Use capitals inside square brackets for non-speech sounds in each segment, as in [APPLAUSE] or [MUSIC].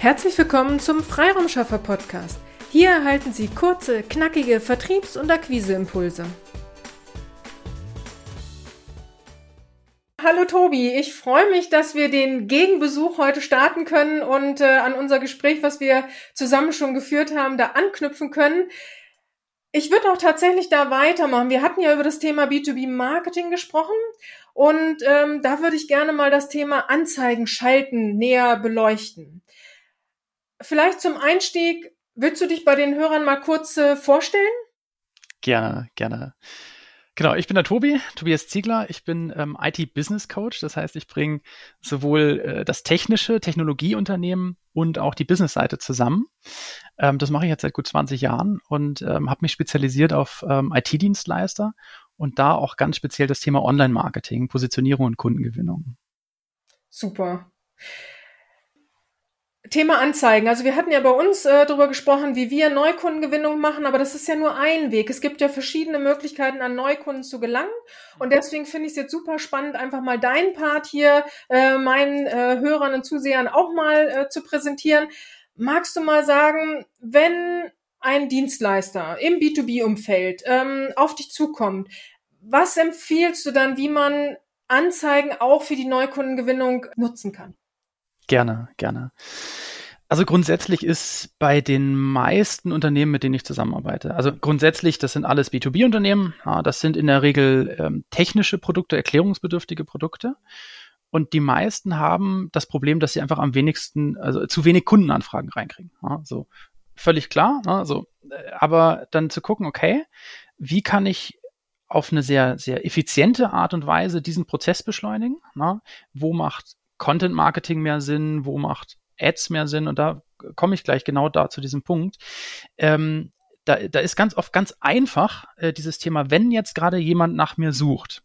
Herzlich willkommen zum Freiraumschaffer Podcast. Hier erhalten Sie kurze, knackige Vertriebs- und Akquiseimpulse. Hallo Tobi, ich freue mich, dass wir den Gegenbesuch heute starten können und äh, an unser Gespräch, was wir zusammen schon geführt haben, da anknüpfen können. Ich würde auch tatsächlich da weitermachen. Wir hatten ja über das Thema B2B-Marketing gesprochen und ähm, da würde ich gerne mal das Thema Anzeigen schalten näher beleuchten vielleicht zum Einstieg, willst du dich bei den Hörern mal kurz äh, vorstellen? Gerne, gerne. Genau, ich bin der Tobi, Tobias Ziegler. Ich bin ähm, IT-Business Coach. Das heißt, ich bringe sowohl äh, das technische Technologieunternehmen und auch die Business-Seite zusammen. Ähm, das mache ich jetzt seit gut 20 Jahren und ähm, habe mich spezialisiert auf ähm, IT-Dienstleister und da auch ganz speziell das Thema Online-Marketing, Positionierung und Kundengewinnung. Super. Thema Anzeigen. Also wir hatten ja bei uns äh, darüber gesprochen, wie wir Neukundengewinnung machen, aber das ist ja nur ein Weg. Es gibt ja verschiedene Möglichkeiten, an Neukunden zu gelangen. Und deswegen finde ich es jetzt super spannend, einfach mal deinen Part hier äh, meinen äh, Hörern und Zusehern auch mal äh, zu präsentieren. Magst du mal sagen, wenn ein Dienstleister im B2B-Umfeld ähm, auf dich zukommt, was empfiehlst du dann, wie man Anzeigen auch für die Neukundengewinnung nutzen kann? Gerne, gerne. Also grundsätzlich ist bei den meisten Unternehmen, mit denen ich zusammenarbeite, also grundsätzlich, das sind alles B2B-Unternehmen, ja, das sind in der Regel ähm, technische Produkte, erklärungsbedürftige Produkte. Und die meisten haben das Problem, dass sie einfach am wenigsten, also zu wenig Kundenanfragen reinkriegen. Ja, so völlig klar. Ne, so. Aber dann zu gucken, okay, wie kann ich auf eine sehr, sehr effiziente Art und Weise diesen Prozess beschleunigen? Na? Wo macht Content Marketing mehr Sinn, wo macht Ads mehr Sinn und da komme ich gleich genau da zu diesem Punkt. Ähm, da, da ist ganz oft ganz einfach äh, dieses Thema, wenn jetzt gerade jemand nach mir sucht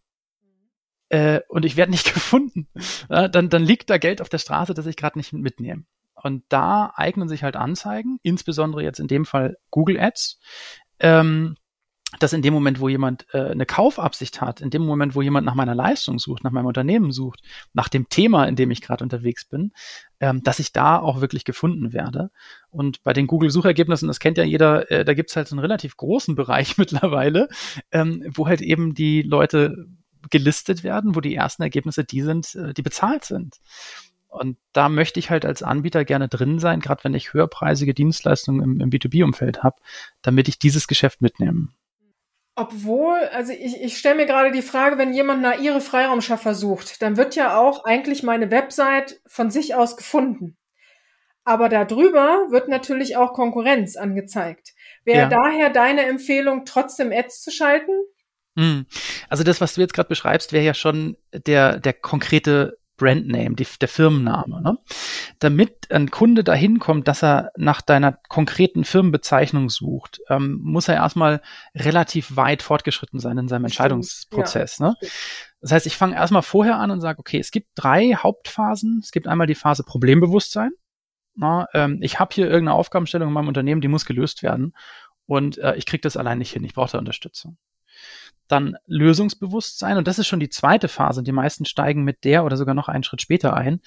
äh, und ich werde nicht [LAUGHS] gefunden, äh, dann, dann liegt da Geld auf der Straße, das ich gerade nicht mitnehme. Und da eignen sich halt Anzeigen, insbesondere jetzt in dem Fall Google Ads, ähm, dass in dem Moment, wo jemand äh, eine Kaufabsicht hat, in dem Moment, wo jemand nach meiner Leistung sucht, nach meinem Unternehmen sucht, nach dem Thema, in dem ich gerade unterwegs bin, ähm, dass ich da auch wirklich gefunden werde. Und bei den Google-Suchergebnissen, das kennt ja jeder, äh, da gibt's halt so einen relativ großen [LAUGHS] Bereich mittlerweile, ähm, wo halt eben die Leute gelistet werden, wo die ersten Ergebnisse die sind, äh, die bezahlt sind. Und da möchte ich halt als Anbieter gerne drin sein, gerade wenn ich höherpreisige Dienstleistungen im, im B2B-Umfeld habe, damit ich dieses Geschäft mitnehme. Obwohl, also ich, ich stelle mir gerade die Frage, wenn jemand nach ihre Freiraumschaffer sucht, dann wird ja auch eigentlich meine Website von sich aus gefunden. Aber darüber wird natürlich auch Konkurrenz angezeigt. Wäre ja. daher deine Empfehlung, trotzdem Ads zu schalten? Hm. Also das, was du jetzt gerade beschreibst, wäre ja schon der, der konkrete Brandname, die, der Firmenname. Ne? Damit ein Kunde dahin kommt, dass er nach deiner konkreten Firmenbezeichnung sucht, ähm, muss er erstmal relativ weit fortgeschritten sein in seinem Entscheidungsprozess. Ja, ne? Das heißt, ich fange erstmal vorher an und sage, okay, es gibt drei Hauptphasen. Es gibt einmal die Phase Problembewusstsein. Na, ähm, ich habe hier irgendeine Aufgabenstellung in meinem Unternehmen, die muss gelöst werden. Und äh, ich kriege das allein nicht hin. Ich brauche da Unterstützung dann Lösungsbewusstsein. Und das ist schon die zweite Phase. Die meisten steigen mit der oder sogar noch einen Schritt später ein.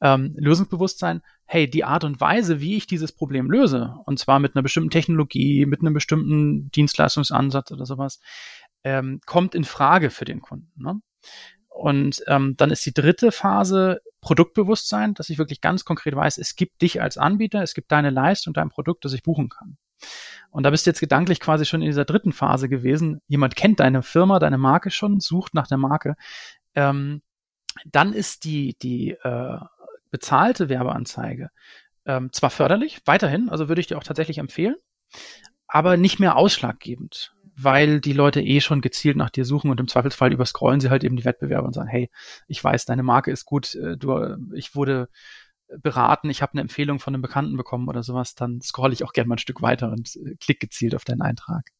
Ähm, Lösungsbewusstsein, hey, die Art und Weise, wie ich dieses Problem löse, und zwar mit einer bestimmten Technologie, mit einem bestimmten Dienstleistungsansatz oder sowas, ähm, kommt in Frage für den Kunden. Ne? Und ähm, dann ist die dritte Phase Produktbewusstsein, dass ich wirklich ganz konkret weiß, es gibt dich als Anbieter, es gibt deine Leistung, dein Produkt, das ich buchen kann. Und da bist du jetzt gedanklich quasi schon in dieser dritten Phase gewesen. Jemand kennt deine Firma, deine Marke schon, sucht nach der Marke. Ähm, dann ist die, die äh, bezahlte Werbeanzeige ähm, zwar förderlich, weiterhin, also würde ich dir auch tatsächlich empfehlen, aber nicht mehr ausschlaggebend, weil die Leute eh schon gezielt nach dir suchen und im Zweifelsfall überscrollen sie halt eben die Wettbewerber und sagen, hey, ich weiß, deine Marke ist gut, äh, du, ich wurde beraten, ich habe eine Empfehlung von einem Bekannten bekommen oder sowas, dann scroll ich auch gerne mal ein Stück weiter und äh, klick gezielt auf deinen Eintrag.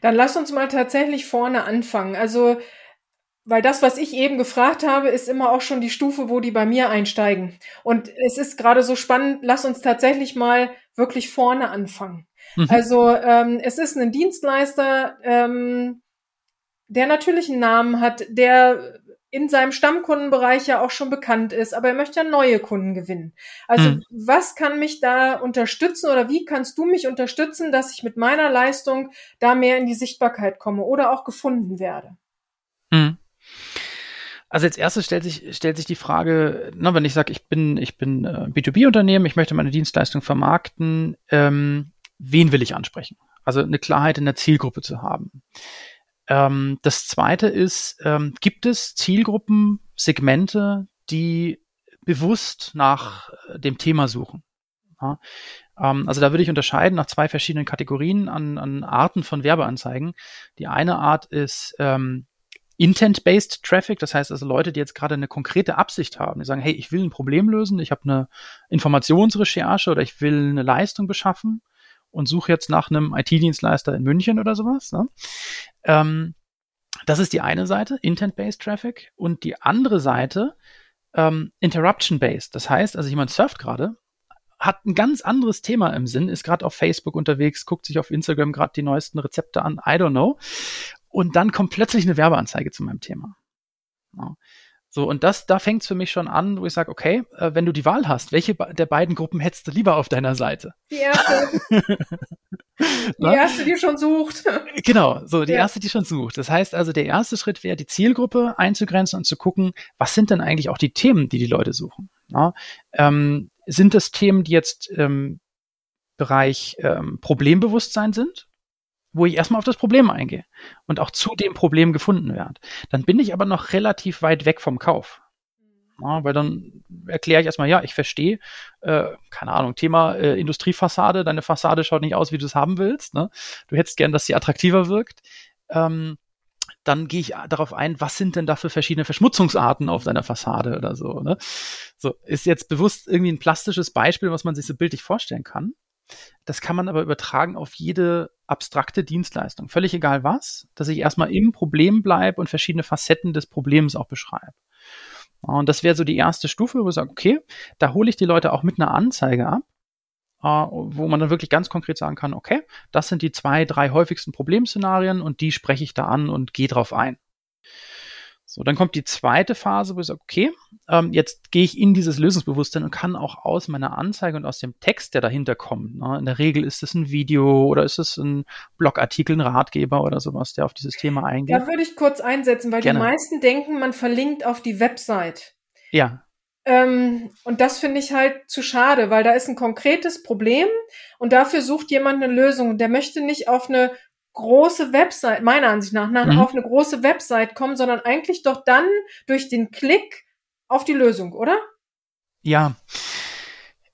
Dann lass uns mal tatsächlich vorne anfangen. Also, weil das, was ich eben gefragt habe, ist immer auch schon die Stufe, wo die bei mir einsteigen. Und es ist gerade so spannend, lass uns tatsächlich mal wirklich vorne anfangen. Mhm. Also, ähm, es ist ein Dienstleister, ähm, der natürlich einen Namen hat, der in seinem Stammkundenbereich ja auch schon bekannt ist, aber er möchte ja neue Kunden gewinnen. Also hm. was kann mich da unterstützen oder wie kannst du mich unterstützen, dass ich mit meiner Leistung da mehr in die Sichtbarkeit komme oder auch gefunden werde? Hm. Also als erstes stellt sich, stellt sich die Frage, na, wenn ich sage, ich bin, ich bin äh, B2B-Unternehmen, ich möchte meine Dienstleistung vermarkten, ähm, wen will ich ansprechen? Also eine Klarheit in der Zielgruppe zu haben. Ähm, das zweite ist, ähm, gibt es Zielgruppen, Segmente, die bewusst nach äh, dem Thema suchen? Ja, ähm, also da würde ich unterscheiden nach zwei verschiedenen Kategorien an, an Arten von Werbeanzeigen. Die eine Art ist ähm, Intent-based Traffic, das heißt also Leute, die jetzt gerade eine konkrete Absicht haben, die sagen, hey, ich will ein Problem lösen, ich habe eine Informationsrecherche oder ich will eine Leistung beschaffen und suche jetzt nach einem IT-Dienstleister in München oder sowas. Ne? Ähm, das ist die eine Seite, Intent-Based Traffic. Und die andere Seite, ähm, Interruption-Based. Das heißt, also jemand surft gerade, hat ein ganz anderes Thema im Sinn, ist gerade auf Facebook unterwegs, guckt sich auf Instagram gerade die neuesten Rezepte an, I don't know. Und dann kommt plötzlich eine Werbeanzeige zu meinem Thema. Ja. So, und das, da fängt es für mich schon an, wo ich sage, okay, äh, wenn du die Wahl hast, welche der beiden Gruppen hättest du lieber auf deiner Seite? Die erste. [LAUGHS] die erste, die schon sucht. Genau, so, die ja. erste, die schon sucht. Das heißt also, der erste Schritt wäre, die Zielgruppe einzugrenzen und zu gucken, was sind denn eigentlich auch die Themen, die die Leute suchen? Ja, ähm, sind das Themen, die jetzt ähm, Bereich ähm, Problembewusstsein sind? Wo ich erstmal auf das Problem eingehe und auch zu dem Problem gefunden werde. Dann bin ich aber noch relativ weit weg vom Kauf. Ja, weil dann erkläre ich erstmal, ja, ich verstehe, äh, keine Ahnung, Thema äh, Industriefassade, deine Fassade schaut nicht aus, wie du es haben willst. Ne? Du hättest gern, dass sie attraktiver wirkt. Ähm, dann gehe ich darauf ein, was sind denn da für verschiedene Verschmutzungsarten auf deiner Fassade oder so. Ne? So, ist jetzt bewusst irgendwie ein plastisches Beispiel, was man sich so bildlich vorstellen kann. Das kann man aber übertragen auf jede abstrakte Dienstleistung. Völlig egal was, dass ich erstmal im Problem bleibe und verschiedene Facetten des Problems auch beschreibe. Und das wäre so die erste Stufe, wo ich sage, okay, da hole ich die Leute auch mit einer Anzeige ab, wo man dann wirklich ganz konkret sagen kann, okay, das sind die zwei, drei häufigsten Problemszenarien und die spreche ich da an und gehe drauf ein. So, dann kommt die zweite Phase, wo ich sage, okay, ähm, jetzt gehe ich in dieses Lösungsbewusstsein und kann auch aus meiner Anzeige und aus dem Text, der dahinter kommt, ne, in der Regel ist es ein Video oder ist es ein Blogartikel, ein Ratgeber oder sowas, der auf dieses Thema eingeht. Da würde ich kurz einsetzen, weil Gerne. die meisten denken, man verlinkt auf die Website. Ja. Ähm, und das finde ich halt zu schade, weil da ist ein konkretes Problem und dafür sucht jemand eine Lösung. Der möchte nicht auf eine große Website, meiner Ansicht nach, nach mhm. auf eine große Website kommen, sondern eigentlich doch dann durch den Klick auf die Lösung, oder? Ja.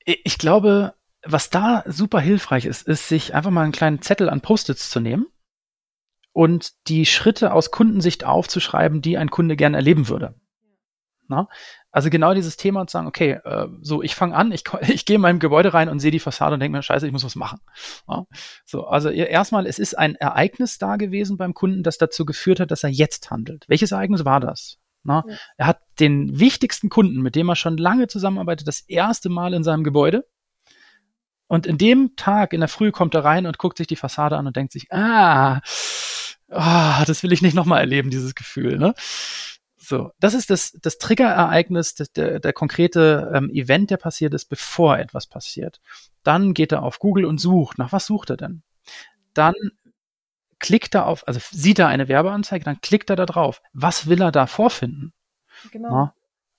Ich glaube, was da super hilfreich ist, ist, sich einfach mal einen kleinen Zettel an Post-its zu nehmen und die Schritte aus Kundensicht aufzuschreiben, die ein Kunde gern erleben würde. Na? Also genau dieses Thema zu sagen, okay, äh, so ich fange an, ich, [LAUGHS] ich gehe in meinem Gebäude rein und sehe die Fassade und denke mir, scheiße, ich muss was machen. Ja? So, also erstmal, es ist ein Ereignis da gewesen beim Kunden, das dazu geführt hat, dass er jetzt handelt. Welches Ereignis war das? Na? Ja. Er hat den wichtigsten Kunden, mit dem er schon lange zusammenarbeitet, das erste Mal in seinem Gebäude. Und in dem Tag in der Früh kommt er rein und guckt sich die Fassade an und denkt sich, ah, oh, das will ich nicht nochmal erleben, dieses Gefühl. Ne? So, das ist das, das Triggerereignis, das, der, der konkrete ähm, Event, der passiert ist, bevor etwas passiert. Dann geht er auf Google und sucht. Nach was sucht er denn? Dann klickt er auf, also sieht er eine Werbeanzeige, dann klickt er da drauf. Was will er da vorfinden? Genau. Ja,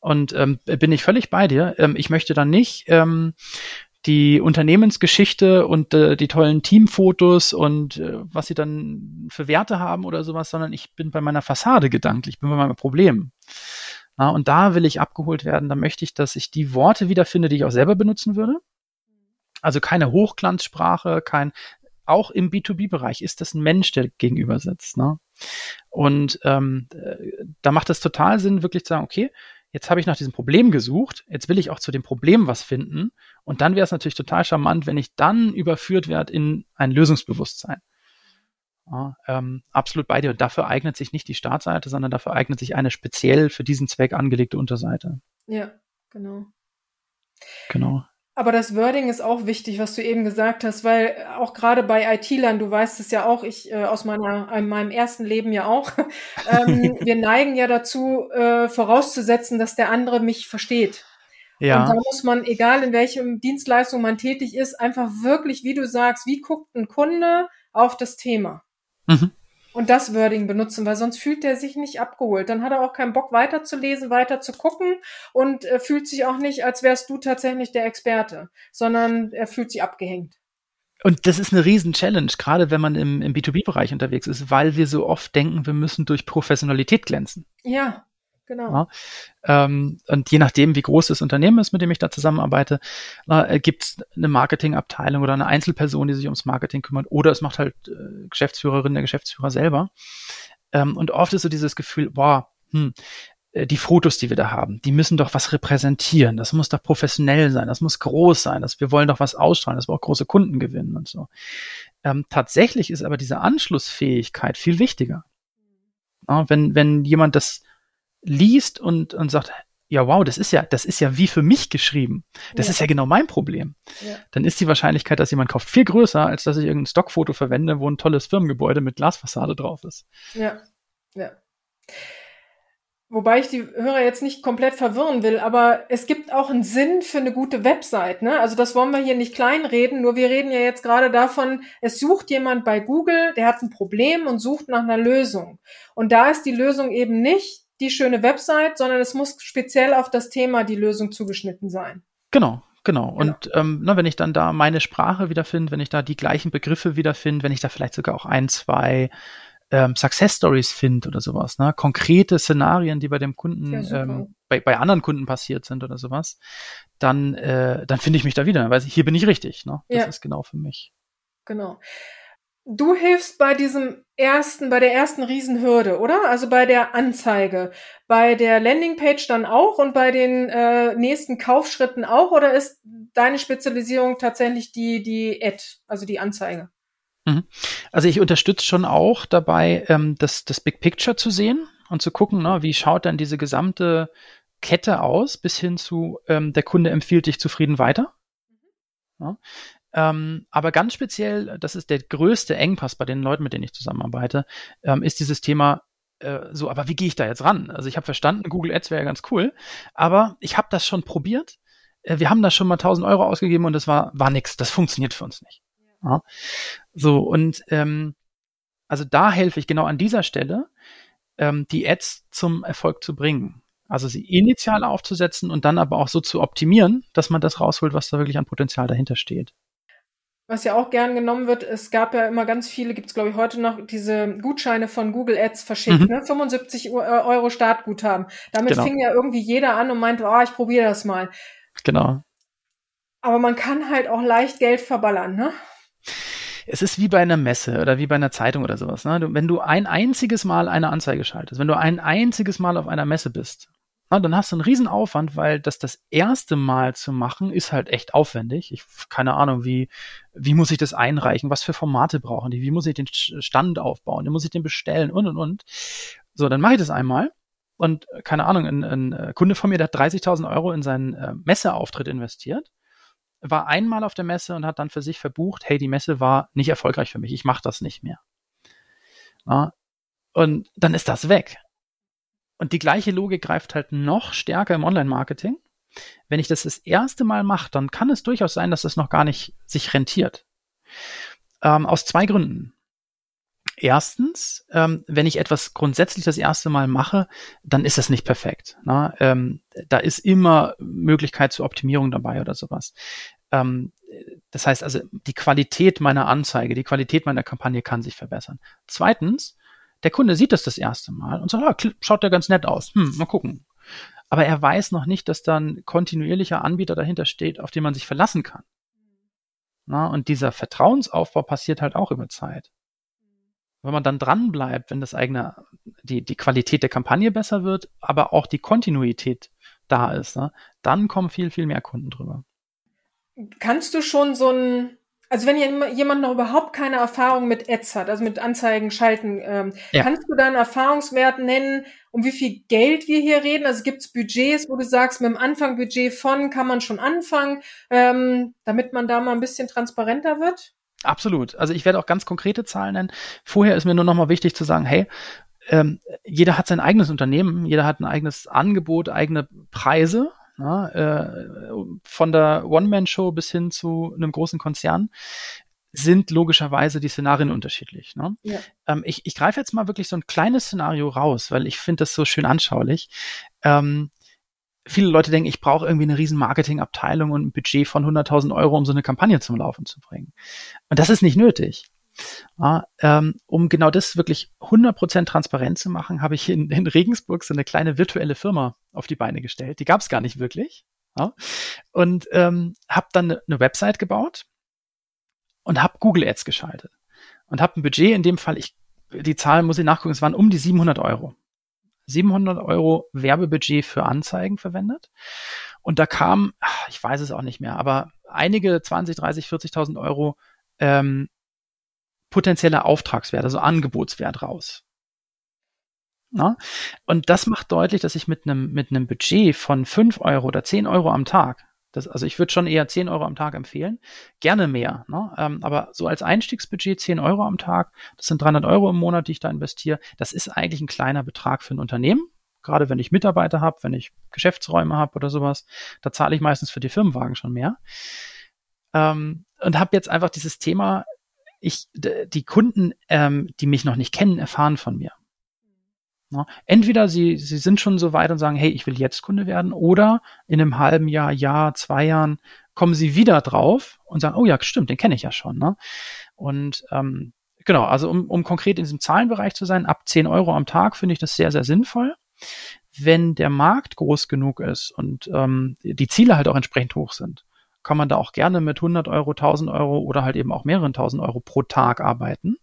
und ähm, bin ich völlig bei dir. Ähm, ich möchte dann nicht ähm, die Unternehmensgeschichte und äh, die tollen Teamfotos und äh, was sie dann für Werte haben oder sowas, sondern ich bin bei meiner Fassade gedanklich, ich bin bei meinem Problem. Na, und da will ich abgeholt werden, da möchte ich, dass ich die Worte wiederfinde, die ich auch selber benutzen würde. Also keine Hochglanzsprache, kein, auch im B2B-Bereich ist das ein Mensch, der gegenüber sitzt. Ne? Und ähm, äh, da macht es total Sinn, wirklich zu sagen, okay, jetzt habe ich nach diesem Problem gesucht, jetzt will ich auch zu dem Problem was finden. Und dann wäre es natürlich total charmant, wenn ich dann überführt werde in ein Lösungsbewusstsein. Ja, ähm, absolut bei dir. Und dafür eignet sich nicht die Startseite, sondern dafür eignet sich eine speziell für diesen Zweck angelegte Unterseite. Ja, genau. Genau. Aber das Wording ist auch wichtig, was du eben gesagt hast, weil auch gerade bei IT-Lern, du weißt es ja auch, ich äh, aus meiner, in meinem ersten Leben ja auch, [LAUGHS] ähm, wir neigen ja dazu, äh, vorauszusetzen, dass der andere mich versteht. Ja. Und da muss man, egal in welchem Dienstleistung man tätig ist, einfach wirklich, wie du sagst, wie guckt ein Kunde auf das Thema? Mhm und das Wording benutzen, weil sonst fühlt er sich nicht abgeholt. Dann hat er auch keinen Bock weiterzulesen, weiter zu gucken und äh, fühlt sich auch nicht, als wärst du tatsächlich der Experte, sondern er fühlt sich abgehängt. Und das ist eine riesen Challenge, gerade wenn man im, im B2B-Bereich unterwegs ist, weil wir so oft denken, wir müssen durch Professionalität glänzen. Ja, Genau. Ja, ähm, und je nachdem, wie groß das Unternehmen ist, mit dem ich da zusammenarbeite, äh, gibt es eine Marketingabteilung oder eine Einzelperson, die sich ums Marketing kümmert, oder es macht halt äh, Geschäftsführerin, der Geschäftsführer selber. Ähm, und oft ist so dieses Gefühl, boah, hm, äh, die Fotos, die wir da haben, die müssen doch was repräsentieren. Das muss doch professionell sein, das muss groß sein, das, wir wollen doch was ausstrahlen, dass wir auch große Kunden gewinnen und so. Ähm, tatsächlich ist aber diese Anschlussfähigkeit viel wichtiger. Ja, wenn, wenn jemand das liest und, und sagt, ja, wow, das ist ja, das ist ja wie für mich geschrieben. Das ja. ist ja genau mein Problem. Ja. Dann ist die Wahrscheinlichkeit, dass jemand kauft, viel größer, als dass ich irgendein Stockfoto verwende, wo ein tolles Firmengebäude mit Glasfassade drauf ist. Ja, ja. Wobei ich die Hörer jetzt nicht komplett verwirren will, aber es gibt auch einen Sinn für eine gute Website. Ne? Also das wollen wir hier nicht kleinreden, nur wir reden ja jetzt gerade davon, es sucht jemand bei Google, der hat ein Problem und sucht nach einer Lösung. Und da ist die Lösung eben nicht, die schöne Website, sondern es muss speziell auf das Thema die Lösung zugeschnitten sein. Genau, Genau. genau. Und ähm, na, wenn ich dann da meine Sprache wiederfinde, wenn ich da die gleichen Begriffe wiederfinde, wenn ich da vielleicht sogar auch ein, zwei ähm, Success Stories finde oder sowas, ne? konkrete Szenarien, die bei dem Kunden, ja, ähm, bei, bei anderen Kunden passiert sind oder sowas, dann, äh, dann finde ich mich da wieder, ich, hier bin ich richtig. Ne? Das ja. ist genau für mich. Genau. Du hilfst bei diesem ersten, bei der ersten Riesenhürde, oder? Also bei der Anzeige, bei der Landingpage dann auch und bei den äh, nächsten Kaufschritten auch, oder ist deine Spezialisierung tatsächlich die die Ad, also die Anzeige? Mhm. Also ich unterstütze schon auch dabei, ähm, das, das Big Picture zu sehen und zu gucken, ne, wie schaut dann diese gesamte Kette aus, bis hin zu ähm, der Kunde empfiehlt dich zufrieden weiter. Mhm. Ja. Ähm, aber ganz speziell, das ist der größte Engpass bei den Leuten, mit denen ich zusammenarbeite, ähm, ist dieses Thema äh, so, aber wie gehe ich da jetzt ran? Also ich habe verstanden, Google Ads wäre ja ganz cool, aber ich habe das schon probiert. Äh, wir haben da schon mal 1000 Euro ausgegeben und das war, war nix. Das funktioniert für uns nicht. Ja. So, und ähm, also da helfe ich genau an dieser Stelle, ähm, die Ads zum Erfolg zu bringen. Also sie initial aufzusetzen und dann aber auch so zu optimieren, dass man das rausholt, was da wirklich an Potenzial dahinter steht. Was ja auch gern genommen wird, es gab ja immer ganz viele, gibt es glaube ich heute noch, diese Gutscheine von Google Ads verschickt, mhm. ne? 75 äh, Euro Startguthaben. Damit genau. fing ja irgendwie jeder an und meinte, oh, ich probiere das mal. Genau. Aber man kann halt auch leicht Geld verballern, ne? Es ist wie bei einer Messe oder wie bei einer Zeitung oder sowas. Ne? wenn du ein einziges Mal eine Anzeige schaltest, wenn du ein einziges Mal auf einer Messe bist na, dann hast du einen riesen Aufwand, weil das das erste Mal zu machen ist halt echt aufwendig. Ich keine Ahnung, wie wie muss ich das einreichen, was für Formate brauchen die, wie muss ich den Stand aufbauen, wie muss ich den bestellen und und und. So, dann mache ich das einmal und keine Ahnung, ein, ein äh, Kunde von mir, der hat 30.000 Euro in seinen äh, Messeauftritt investiert, war einmal auf der Messe und hat dann für sich verbucht, hey, die Messe war nicht erfolgreich für mich, ich mache das nicht mehr. Na, und dann ist das weg. Und die gleiche Logik greift halt noch stärker im Online-Marketing. Wenn ich das das erste Mal mache, dann kann es durchaus sein, dass das noch gar nicht sich rentiert. Ähm, aus zwei Gründen. Erstens, ähm, wenn ich etwas grundsätzlich das erste Mal mache, dann ist das nicht perfekt. Ne? Ähm, da ist immer Möglichkeit zur Optimierung dabei oder sowas. Ähm, das heißt also, die Qualität meiner Anzeige, die Qualität meiner Kampagne kann sich verbessern. Zweitens, der Kunde sieht das das erste Mal und sagt, ah, schaut ja ganz nett aus. Hm, mal gucken. Aber er weiß noch nicht, dass dann kontinuierlicher Anbieter dahinter steht, auf den man sich verlassen kann. Na, und dieser Vertrauensaufbau passiert halt auch über Zeit. Wenn man dann dran bleibt, wenn das eigene, die, die Qualität der Kampagne besser wird, aber auch die Kontinuität da ist, ne, dann kommen viel, viel mehr Kunden drüber. Kannst du schon so ein also wenn jemand noch überhaupt keine Erfahrung mit Ads hat, also mit Anzeigen schalten, ähm, ja. kannst du da einen Erfahrungswert nennen, um wie viel Geld wir hier reden? Also gibt es Budgets, wo du sagst, mit dem Anfangbudget von kann man schon anfangen, ähm, damit man da mal ein bisschen transparenter wird? Absolut. Also ich werde auch ganz konkrete Zahlen nennen. Vorher ist mir nur noch mal wichtig zu sagen, hey, ähm, jeder hat sein eigenes Unternehmen, jeder hat ein eigenes Angebot, eigene Preise. Na, äh, von der One-Man-Show bis hin zu einem großen Konzern sind logischerweise die Szenarien unterschiedlich. Ne? Ja. Ähm, ich, ich greife jetzt mal wirklich so ein kleines Szenario raus, weil ich finde das so schön anschaulich. Ähm, viele Leute denken, ich brauche irgendwie eine riesen Marketingabteilung und ein Budget von 100.000 Euro, um so eine Kampagne zum Laufen zu bringen. Und das ist nicht nötig. Ja, ähm, um genau das wirklich 100% transparent zu machen, habe ich in, in, Regensburg so eine kleine virtuelle Firma auf die Beine gestellt. Die gab es gar nicht wirklich. Ja, und ähm, habe dann eine, eine Website gebaut und habe Google Ads geschaltet. Und habe ein Budget, in dem Fall, ich, die Zahlen muss ich nachgucken, es waren um die 700 Euro. 700 Euro Werbebudget für Anzeigen verwendet. Und da kam, ich weiß es auch nicht mehr, aber einige 20, 30, 40.000 Euro ähm, potenzieller Auftragswert, also Angebotswert raus. Na? Und das macht deutlich, dass ich mit einem mit einem Budget von 5 Euro oder 10 Euro am Tag, das, also ich würde schon eher 10 Euro am Tag empfehlen, gerne mehr. Ne? Ähm, aber so als Einstiegsbudget 10 Euro am Tag, das sind 300 Euro im Monat, die ich da investiere, das ist eigentlich ein kleiner Betrag für ein Unternehmen. Gerade wenn ich Mitarbeiter habe, wenn ich Geschäftsräume habe oder sowas, da zahle ich meistens für die Firmenwagen schon mehr. Ähm, und habe jetzt einfach dieses Thema ich, die Kunden, ähm, die mich noch nicht kennen, erfahren von mir. Ja, entweder sie, sie sind schon so weit und sagen, hey, ich will jetzt Kunde werden, oder in einem halben Jahr, Jahr, zwei Jahren kommen sie wieder drauf und sagen, oh ja, stimmt, den kenne ich ja schon. Ne? Und ähm, genau, also um, um konkret in diesem Zahlenbereich zu sein, ab 10 Euro am Tag finde ich das sehr, sehr sinnvoll. Wenn der Markt groß genug ist und ähm, die Ziele halt auch entsprechend hoch sind, kann man da auch gerne mit 100 Euro, 1000 Euro oder halt eben auch mehreren 1000 Euro pro Tag arbeiten.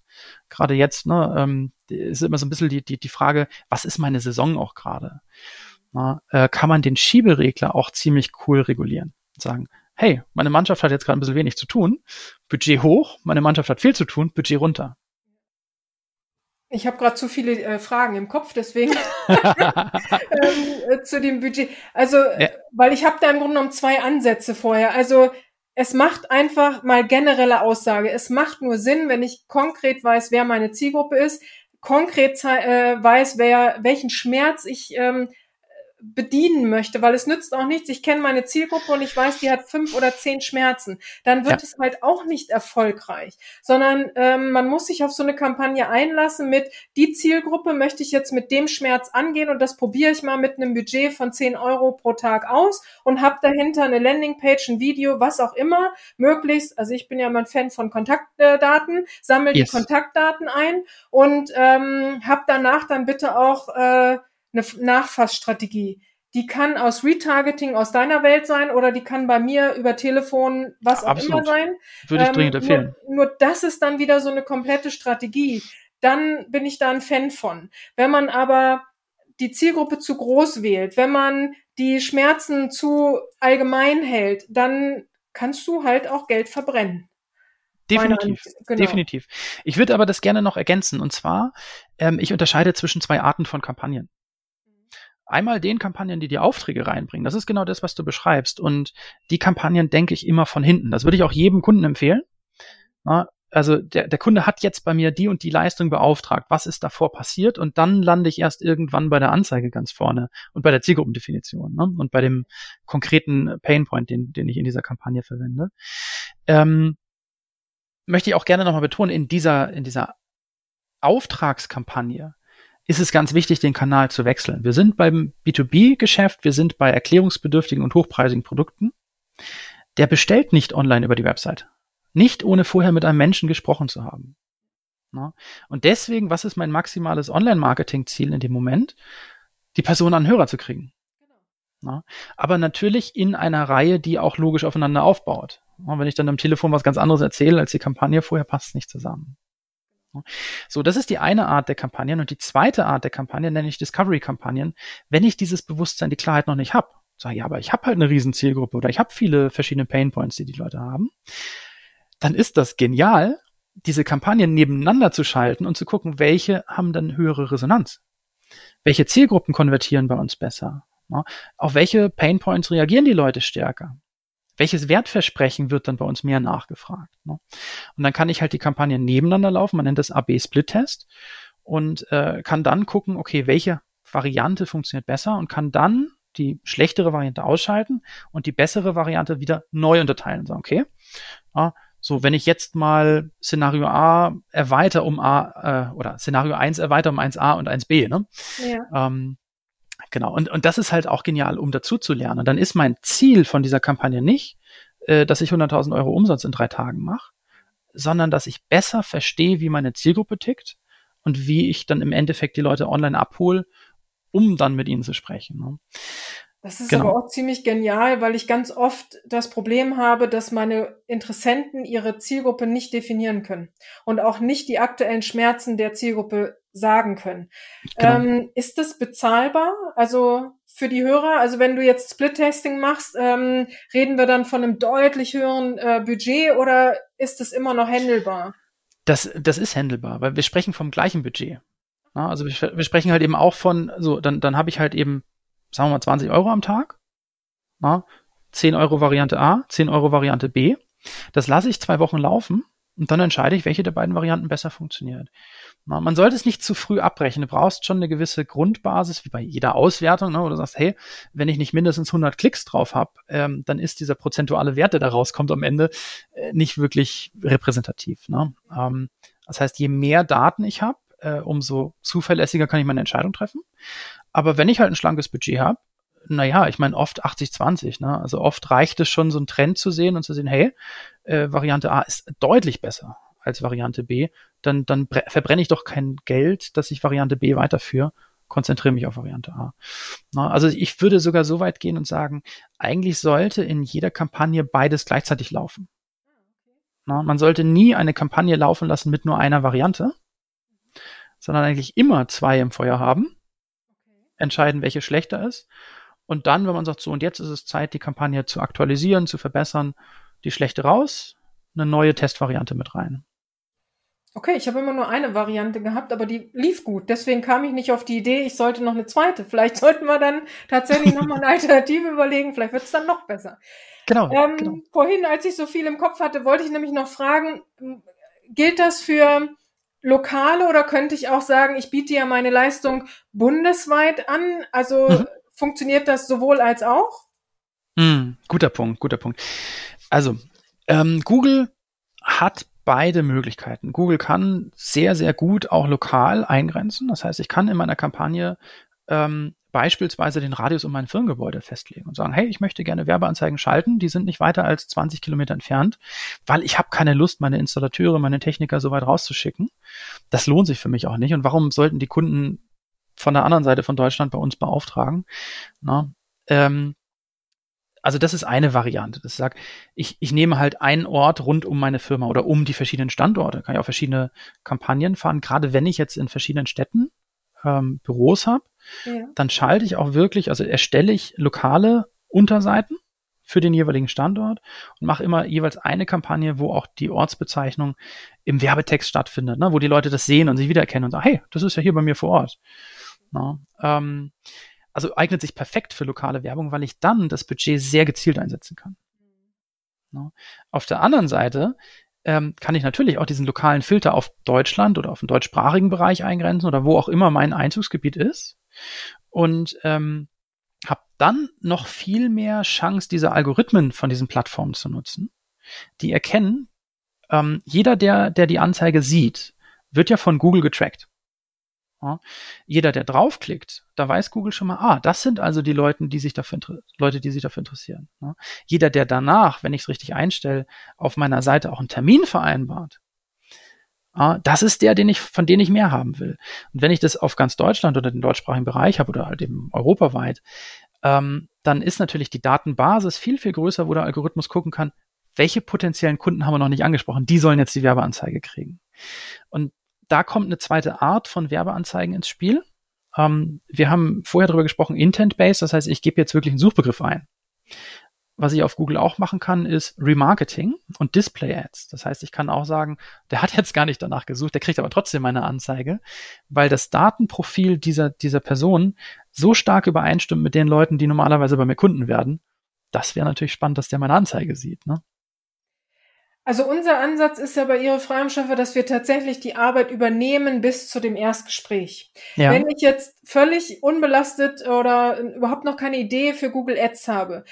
Gerade jetzt ne, ähm, ist immer so ein bisschen die, die, die Frage, was ist meine Saison auch gerade? äh, kann man den Schieberegler auch ziemlich cool regulieren? Sagen, hey, meine Mannschaft hat jetzt gerade ein bisschen wenig zu tun, Budget hoch, meine Mannschaft hat viel zu tun, Budget runter. Ich habe gerade zu viele äh, Fragen im Kopf, deswegen [LAUGHS] [LAUGHS] ähm, äh, zu dem Budget. Also, ja. weil ich habe da im Grunde genommen zwei Ansätze vorher. Also es macht einfach mal generelle Aussage. Es macht nur Sinn, wenn ich konkret weiß, wer meine Zielgruppe ist, konkret äh, weiß, wer welchen Schmerz ich ähm, bedienen möchte, weil es nützt auch nichts. Ich kenne meine Zielgruppe und ich weiß, die hat fünf oder zehn Schmerzen. Dann wird ja. es halt auch nicht erfolgreich, sondern ähm, man muss sich auf so eine Kampagne einlassen mit, die Zielgruppe möchte ich jetzt mit dem Schmerz angehen und das probiere ich mal mit einem Budget von zehn Euro pro Tag aus und habe dahinter eine Landingpage, ein Video, was auch immer, möglichst, also ich bin ja mal ein Fan von Kontaktdaten, sammle yes. die Kontaktdaten ein und ähm, habe danach dann bitte auch äh, eine Nachfassstrategie. Die kann aus Retargeting aus deiner Welt sein oder die kann bei mir über Telefon was auch immer sein. Würde ich ähm, dringend empfehlen. Nur, nur das ist dann wieder so eine komplette Strategie. Dann bin ich da ein Fan von. Wenn man aber die Zielgruppe zu groß wählt, wenn man die Schmerzen zu allgemein hält, dann kannst du halt auch Geld verbrennen. Definitiv, genau. definitiv. Ich würde aber das gerne noch ergänzen. Und zwar, ähm, ich unterscheide zwischen zwei Arten von Kampagnen. Einmal den Kampagnen, die die Aufträge reinbringen. Das ist genau das, was du beschreibst. Und die Kampagnen denke ich immer von hinten. Das würde ich auch jedem Kunden empfehlen. Na, also der, der Kunde hat jetzt bei mir die und die Leistung beauftragt. Was ist davor passiert? Und dann lande ich erst irgendwann bei der Anzeige ganz vorne und bei der Zielgruppendefinition ne? und bei dem konkreten Painpoint, den, den ich in dieser Kampagne verwende. Ähm, möchte ich auch gerne nochmal betonen, in dieser, in dieser Auftragskampagne ist es ganz wichtig, den Kanal zu wechseln. Wir sind beim B2B-Geschäft, wir sind bei erklärungsbedürftigen und hochpreisigen Produkten. Der bestellt nicht online über die Website. Nicht ohne vorher mit einem Menschen gesprochen zu haben. Und deswegen, was ist mein maximales Online-Marketing-Ziel in dem Moment? Die Person an Hörer zu kriegen. Aber natürlich in einer Reihe, die auch logisch aufeinander aufbaut. wenn ich dann am Telefon was ganz anderes erzähle als die Kampagne vorher, passt es nicht zusammen. So, das ist die eine Art der Kampagnen. Und die zweite Art der Kampagnen nenne ich Discovery-Kampagnen. Wenn ich dieses Bewusstsein, die Klarheit noch nicht habe, sage ja, aber ich habe halt eine riesen Zielgruppe oder ich habe viele verschiedene Painpoints, die die Leute haben, dann ist das genial, diese Kampagnen nebeneinander zu schalten und zu gucken, welche haben dann höhere Resonanz. Welche Zielgruppen konvertieren bei uns besser? Ja, auf welche Painpoints reagieren die Leute stärker? Welches Wertversprechen wird dann bei uns mehr nachgefragt? Ne? Und dann kann ich halt die Kampagnen nebeneinander laufen, man nennt das AB-Split-Test und äh, kann dann gucken, okay, welche Variante funktioniert besser und kann dann die schlechtere Variante ausschalten und die bessere Variante wieder neu unterteilen und sagen, okay, ja, so, wenn ich jetzt mal Szenario A erweitere um A, äh, oder Szenario 1 erweitere um 1a und 1b, ne? Ja. Ähm, genau. Und, und das ist halt auch genial, um dazu zu lernen. Und dann ist mein Ziel von dieser Kampagne nicht, äh, dass ich 100.000 Euro Umsatz in drei Tagen mache, sondern dass ich besser verstehe, wie meine Zielgruppe tickt und wie ich dann im Endeffekt die Leute online abhole, um dann mit ihnen zu sprechen. Ne? Das ist genau. aber auch ziemlich genial, weil ich ganz oft das Problem habe, dass meine Interessenten ihre Zielgruppe nicht definieren können und auch nicht die aktuellen Schmerzen der Zielgruppe sagen können. Genau. Ähm, ist das bezahlbar? Also für die Hörer, also wenn du jetzt Split-Testing machst, ähm, reden wir dann von einem deutlich höheren äh, Budget oder ist es immer noch handelbar? Das, das ist handelbar, weil wir sprechen vom gleichen Budget. Ja, also wir, wir, sprechen halt eben auch von, so, dann, dann habe ich halt eben sagen wir mal 20 Euro am Tag. Na, 10 Euro Variante A, 10 Euro Variante B. Das lasse ich zwei Wochen laufen und dann entscheide ich, welche der beiden Varianten besser funktioniert. Man sollte es nicht zu früh abbrechen. Du brauchst schon eine gewisse Grundbasis, wie bei jeder Auswertung, ne, wo du sagst, hey, wenn ich nicht mindestens 100 Klicks drauf habe, ähm, dann ist dieser prozentuale Wert, der da rauskommt am Ende, äh, nicht wirklich repräsentativ. Ne? Ähm, das heißt, je mehr Daten ich habe, äh, umso zuverlässiger kann ich meine Entscheidung treffen. Aber wenn ich halt ein schlankes Budget habe, naja, ich meine oft 80-20, ne? Also oft reicht es schon, so einen Trend zu sehen und zu sehen, hey, äh, Variante A ist deutlich besser als Variante B, dann, dann verbrenne ich doch kein Geld, dass ich Variante B weiterführe, konzentriere mich auf Variante A. Na, also ich würde sogar so weit gehen und sagen, eigentlich sollte in jeder Kampagne beides gleichzeitig laufen. Na, man sollte nie eine Kampagne laufen lassen mit nur einer Variante, sondern eigentlich immer zwei im Feuer haben entscheiden, welche schlechter ist. Und dann, wenn man sagt, so und jetzt ist es Zeit, die Kampagne zu aktualisieren, zu verbessern, die schlechte raus, eine neue Testvariante mit rein. Okay, ich habe immer nur eine Variante gehabt, aber die lief gut. Deswegen kam ich nicht auf die Idee, ich sollte noch eine zweite. Vielleicht [LAUGHS] sollten wir dann tatsächlich nochmal eine Alternative überlegen. Vielleicht wird es dann noch besser. Genau, ähm, genau. Vorhin, als ich so viel im Kopf hatte, wollte ich nämlich noch fragen, gilt das für lokale oder könnte ich auch sagen, ich biete ja meine Leistung bundesweit an? Also mhm. funktioniert das sowohl als auch? Mhm, guter Punkt, guter Punkt. Also ähm, Google hat beide Möglichkeiten. Google kann sehr, sehr gut auch lokal eingrenzen. Das heißt, ich kann in meiner Kampagne ähm, beispielsweise den Radius um mein Firmengebäude festlegen und sagen, hey, ich möchte gerne Werbeanzeigen schalten, die sind nicht weiter als 20 Kilometer entfernt, weil ich habe keine Lust, meine Installateure, meine Techniker so weit rauszuschicken. Das lohnt sich für mich auch nicht. Und warum sollten die Kunden von der anderen Seite von Deutschland bei uns beauftragen? Na, ähm, also das ist eine Variante. Das sagt, ich, ich nehme halt einen Ort rund um meine Firma oder um die verschiedenen Standorte. Kann ich auch verschiedene Kampagnen fahren. Gerade wenn ich jetzt in verschiedenen Städten ähm, Büros habe, ja. dann schalte ich auch wirklich, also erstelle ich lokale Unterseiten für den jeweiligen Standort und mache immer jeweils eine Kampagne, wo auch die Ortsbezeichnung im Werbetext stattfindet, ne, wo die Leute das sehen und sich wiedererkennen und sagen, hey, das ist ja hier bei mir vor Ort. Na, ähm, also eignet sich perfekt für lokale Werbung, weil ich dann das Budget sehr gezielt einsetzen kann. Na, auf der anderen Seite ähm, kann ich natürlich auch diesen lokalen Filter auf Deutschland oder auf den deutschsprachigen Bereich eingrenzen oder wo auch immer mein Einzugsgebiet ist und ähm, habe dann noch viel mehr Chance, diese Algorithmen von diesen Plattformen zu nutzen, die erkennen, ähm, jeder, der, der die Anzeige sieht, wird ja von Google getrackt. Ja. Jeder, der draufklickt, da weiß Google schon mal, ah, das sind also die Leute, die sich dafür, Leute, die sich dafür interessieren. Ja. Jeder, der danach, wenn ich es richtig einstelle, auf meiner Seite auch einen Termin vereinbart, ah, das ist der, den ich, von dem ich mehr haben will. Und wenn ich das auf ganz Deutschland oder den deutschsprachigen Bereich habe oder halt eben europaweit, ähm, dann ist natürlich die Datenbasis viel, viel größer, wo der Algorithmus gucken kann, welche potenziellen Kunden haben wir noch nicht angesprochen, die sollen jetzt die Werbeanzeige kriegen. Und da kommt eine zweite Art von Werbeanzeigen ins Spiel. Ähm, wir haben vorher darüber gesprochen, Intent-Based, das heißt, ich gebe jetzt wirklich einen Suchbegriff ein. was ich auf Google auch machen kann, ist Remarketing und Display Ads. Das heißt, ich kann auch sagen, der hat jetzt gar nicht danach gesucht, der kriegt aber trotzdem meine Anzeige, weil das Datenprofil dieser, dieser Person so stark übereinstimmt mit den Leuten, die normalerweise bei mir Kunden werden. Das wäre natürlich spannend, dass der meine Anzeige sieht. Ne? Also unser Ansatz ist ja bei Ihre Freiumschaffer, dass wir tatsächlich die Arbeit übernehmen bis zu dem Erstgespräch. Ja. Wenn ich jetzt völlig unbelastet oder überhaupt noch keine Idee für Google Ads habe,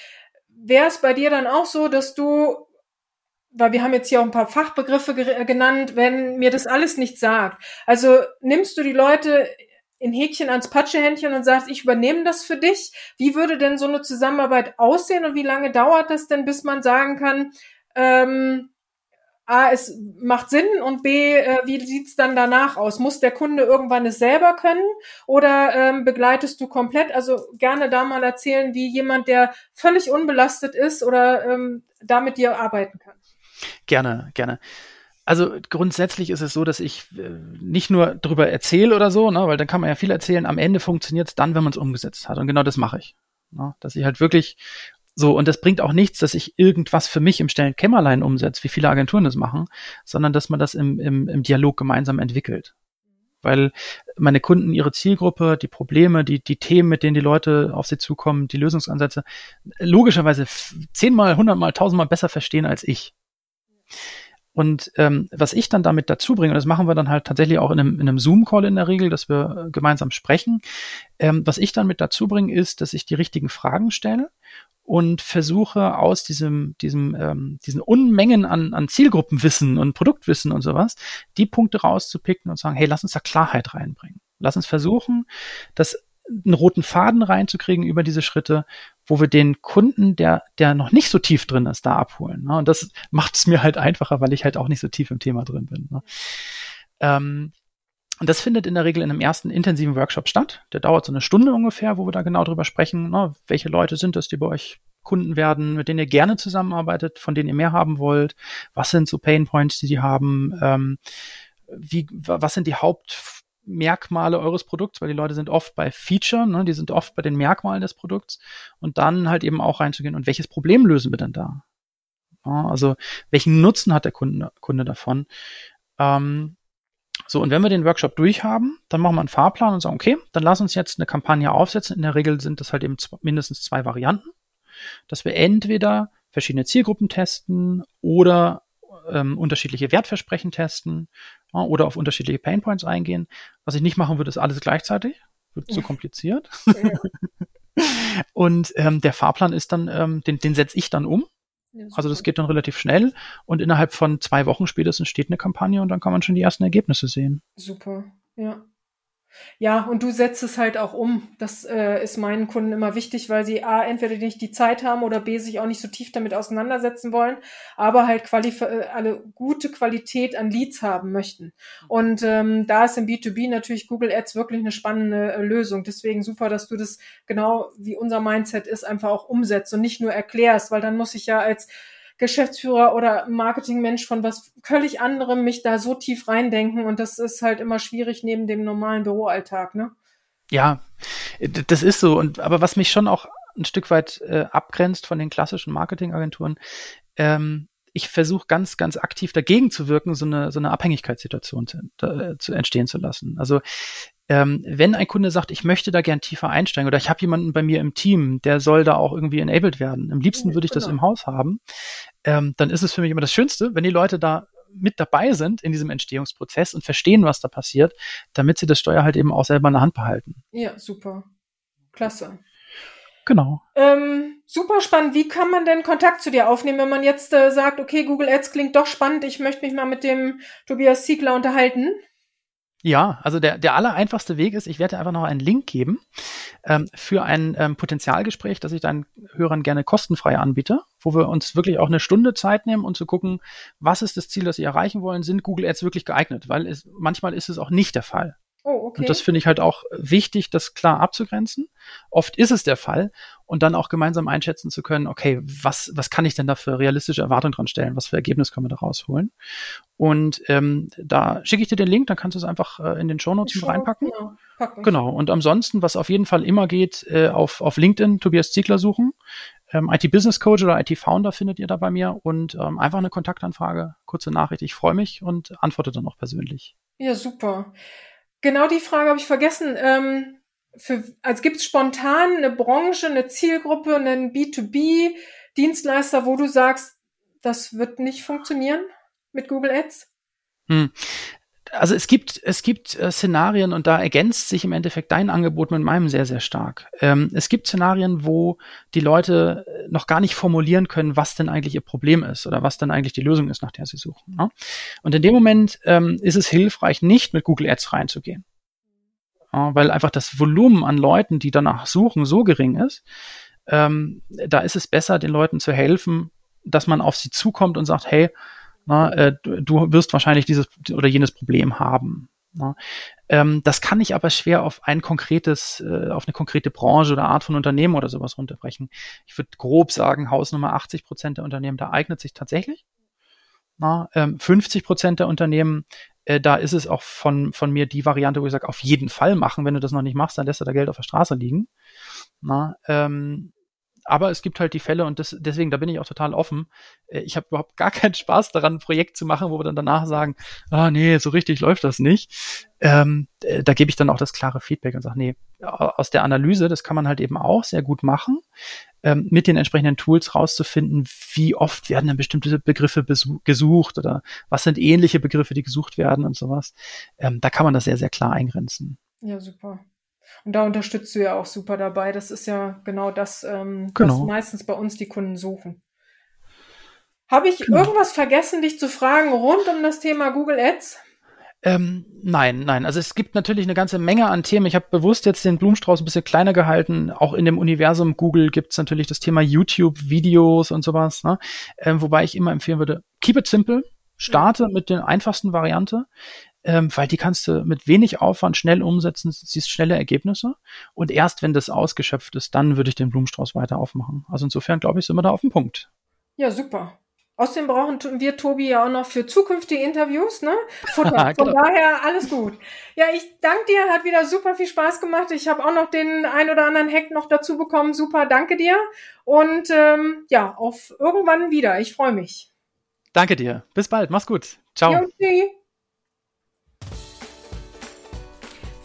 wäre es bei dir dann auch so, dass du, weil wir haben jetzt hier auch ein paar Fachbegriffe ge genannt, wenn mir das alles nicht sagt. Also nimmst du die Leute in Häkchen ans Patschehändchen und sagst, ich übernehme das für dich. Wie würde denn so eine Zusammenarbeit aussehen und wie lange dauert das denn, bis man sagen kann, ähm, A, es macht Sinn und B, äh, wie sieht's dann danach aus? Muss der Kunde irgendwann es selber können oder ähm, begleitest du komplett? Also gerne da mal erzählen, wie jemand, der völlig unbelastet ist oder ähm, da mit dir arbeiten kann. Gerne, gerne. Also grundsätzlich ist es so, dass ich äh, nicht nur darüber erzähle oder so, ne, weil dann kann man ja viel erzählen. Am Ende funktioniert es dann, wenn man es umgesetzt hat. Und genau das mache ich. Ne, dass ich halt wirklich so, und das bringt auch nichts, dass ich irgendwas für mich im stillen Kämmerlein umsetze, wie viele Agenturen das machen, sondern dass man das im, im, im Dialog gemeinsam entwickelt. Weil meine Kunden ihre Zielgruppe, die Probleme, die, die Themen, mit denen die Leute auf sie zukommen, die Lösungsansätze, logischerweise zehnmal, hundertmal, tausendmal besser verstehen als ich. Und ähm, was ich dann damit dazu bringe, und das machen wir dann halt tatsächlich auch in einem, in einem Zoom-Call in der Regel, dass wir äh, gemeinsam sprechen, ähm, was ich dann mit dazu bringe, ist, dass ich die richtigen Fragen stelle und versuche aus diesem, diesem, ähm, diesen Unmengen an, an Zielgruppenwissen und Produktwissen und sowas, die Punkte rauszupicken und sagen, hey, lass uns da Klarheit reinbringen. Lass uns versuchen, das einen roten Faden reinzukriegen über diese Schritte, wo wir den Kunden, der, der noch nicht so tief drin ist, da abholen. Ne? Und das macht es mir halt einfacher, weil ich halt auch nicht so tief im Thema drin bin. Ne? Ähm, und das findet in der Regel in einem ersten intensiven Workshop statt. Der dauert so eine Stunde ungefähr, wo wir da genau drüber sprechen, ne, welche Leute sind es, die bei euch Kunden werden, mit denen ihr gerne zusammenarbeitet, von denen ihr mehr haben wollt. Was sind so Pain Points, die die haben? Ähm, wie, was sind die Hauptmerkmale eures Produkts? Weil die Leute sind oft bei Feature, ne, die sind oft bei den Merkmalen des Produkts und dann halt eben auch reinzugehen. Und welches Problem lösen wir denn da? Ja, also welchen Nutzen hat der Kunde, Kunde davon? Ähm, so, und wenn wir den Workshop durchhaben, dann machen wir einen Fahrplan und sagen, okay, dann lass uns jetzt eine Kampagne aufsetzen. In der Regel sind das halt eben mindestens zwei Varianten, dass wir entweder verschiedene Zielgruppen testen oder ähm, unterschiedliche Wertversprechen testen ja, oder auf unterschiedliche Painpoints eingehen. Was ich nicht machen würde, ist alles gleichzeitig. Wird zu kompliziert. [LAUGHS] und ähm, der Fahrplan ist dann, ähm, den, den setze ich dann um ja, also das geht dann relativ schnell und innerhalb von zwei Wochen spätestens steht eine Kampagne und dann kann man schon die ersten Ergebnisse sehen. Super, ja. Ja, und du setzt es halt auch um. Das äh, ist meinen Kunden immer wichtig, weil sie A, entweder nicht die Zeit haben oder B, sich auch nicht so tief damit auseinandersetzen wollen, aber halt Qualif äh, alle gute Qualität an Leads haben möchten. Und ähm, da ist im B2B natürlich Google Ads wirklich eine spannende äh, Lösung. Deswegen super, dass du das genau wie unser Mindset ist, einfach auch umsetzt und nicht nur erklärst, weil dann muss ich ja als Geschäftsführer oder Marketingmensch von was völlig anderem mich da so tief reindenken und das ist halt immer schwierig neben dem normalen Büroalltag, ne? Ja, das ist so. Und aber was mich schon auch ein Stück weit äh, abgrenzt von den klassischen Marketingagenturen, ähm, ich versuche ganz, ganz aktiv dagegen zu wirken, so eine, so eine Abhängigkeitssituation zu, da, zu entstehen zu lassen. Also ähm, wenn ein Kunde sagt, ich möchte da gern tiefer einsteigen oder ich habe jemanden bei mir im Team, der soll da auch irgendwie enabled werden. Am liebsten würde ich das genau. im Haus haben. Ähm, dann ist es für mich immer das Schönste, wenn die Leute da mit dabei sind in diesem Entstehungsprozess und verstehen, was da passiert, damit sie das Steuer halt eben auch selber in der Hand behalten. Ja, super. Klasse. Genau. Ähm, super spannend. Wie kann man denn Kontakt zu dir aufnehmen, wenn man jetzt äh, sagt, okay, Google Ads klingt doch spannend, ich möchte mich mal mit dem Tobias Siegler unterhalten? Ja, also der, der aller einfachste Weg ist, ich werde einfach noch einen Link geben ähm, für ein ähm, Potenzialgespräch, das ich deinen Hörern gerne kostenfrei anbiete, wo wir uns wirklich auch eine Stunde Zeit nehmen und zu gucken, was ist das Ziel, das Sie erreichen wollen, sind Google Ads wirklich geeignet, weil es, manchmal ist es auch nicht der Fall. Oh, okay. Und das finde ich halt auch wichtig, das klar abzugrenzen. Oft ist es der Fall und dann auch gemeinsam einschätzen zu können, okay, was, was kann ich denn da für realistische Erwartungen dran stellen? Was für Ergebnis können wir da rausholen? Und ähm, da schicke ich dir den Link, dann kannst du es einfach äh, in den Shownotes mit reinpacken. Genau. genau. Und ansonsten, was auf jeden Fall immer geht, äh, auf, auf LinkedIn Tobias Ziegler suchen. Ähm, IT-Business-Coach oder IT-Founder findet ihr da bei mir und ähm, einfach eine Kontaktanfrage, kurze Nachricht. Ich freue mich und antworte dann auch persönlich. Ja, super. Genau die Frage habe ich vergessen. Ähm, für, also gibt es spontan eine Branche, eine Zielgruppe, einen B2B-Dienstleister, wo du sagst, das wird nicht funktionieren mit Google Ads? Hm also es gibt, es gibt äh, Szenarien und da ergänzt sich im Endeffekt dein Angebot mit meinem sehr, sehr stark. Ähm, es gibt Szenarien, wo die Leute äh, noch gar nicht formulieren können, was denn eigentlich ihr Problem ist oder was denn eigentlich die Lösung ist, nach der sie suchen. Ne? Und in dem Moment ähm, ist es hilfreich, nicht mit Google Ads reinzugehen. Ja, weil einfach das Volumen an Leuten, die danach suchen, so gering ist. Ähm, da ist es besser, den Leuten zu helfen, dass man auf sie zukommt und sagt, hey, na, äh, du wirst wahrscheinlich dieses oder jenes Problem haben. Na. Ähm, das kann ich aber schwer auf ein konkretes, äh, auf eine konkrete Branche oder Art von Unternehmen oder sowas runterbrechen. Ich würde grob sagen, Hausnummer 80 Prozent der Unternehmen, da eignet sich tatsächlich. Na, ähm, 50 Prozent der Unternehmen, äh, da ist es auch von, von mir die Variante, wo ich sage, auf jeden Fall machen. Wenn du das noch nicht machst, dann lässt du da Geld auf der Straße liegen. Na, ähm, aber es gibt halt die Fälle und das, deswegen, da bin ich auch total offen. Äh, ich habe überhaupt gar keinen Spaß daran, ein Projekt zu machen, wo wir dann danach sagen, ah nee, so richtig läuft das nicht. Ähm, äh, da gebe ich dann auch das klare Feedback und sage, nee, aus der Analyse, das kann man halt eben auch sehr gut machen, ähm, mit den entsprechenden Tools rauszufinden, wie oft werden denn bestimmte Begriffe gesucht oder was sind ähnliche Begriffe, die gesucht werden und sowas. Ähm, da kann man das sehr, sehr klar eingrenzen. Ja, super. Und da unterstützt du ja auch super dabei. Das ist ja genau das, ähm, genau. was meistens bei uns die Kunden suchen. Habe ich genau. irgendwas vergessen, dich zu fragen rund um das Thema Google Ads? Ähm, nein, nein. Also es gibt natürlich eine ganze Menge an Themen. Ich habe bewusst jetzt den Blumenstrauß ein bisschen kleiner gehalten. Auch in dem Universum Google gibt es natürlich das Thema YouTube-Videos und sowas. Ne? Ähm, wobei ich immer empfehlen würde, keep it simple. Starte mit der einfachsten Variante ähm, weil die kannst du mit wenig Aufwand schnell umsetzen, siehst schnelle Ergebnisse. Und erst wenn das ausgeschöpft ist, dann würde ich den Blumenstrauß weiter aufmachen. Also insofern glaube ich, sind wir da auf dem Punkt. Ja, super. Außerdem brauchen wir Tobi ja auch noch für zukünftige Interviews, ne? Futter. [LAUGHS] Von genau. daher alles gut. Ja, ich danke dir, hat wieder super viel Spaß gemacht. Ich habe auch noch den ein oder anderen Hack noch dazu bekommen. Super, danke dir. Und ähm, ja, auf irgendwann wieder. Ich freue mich. Danke dir. Bis bald. Mach's gut. Ciao. Jo,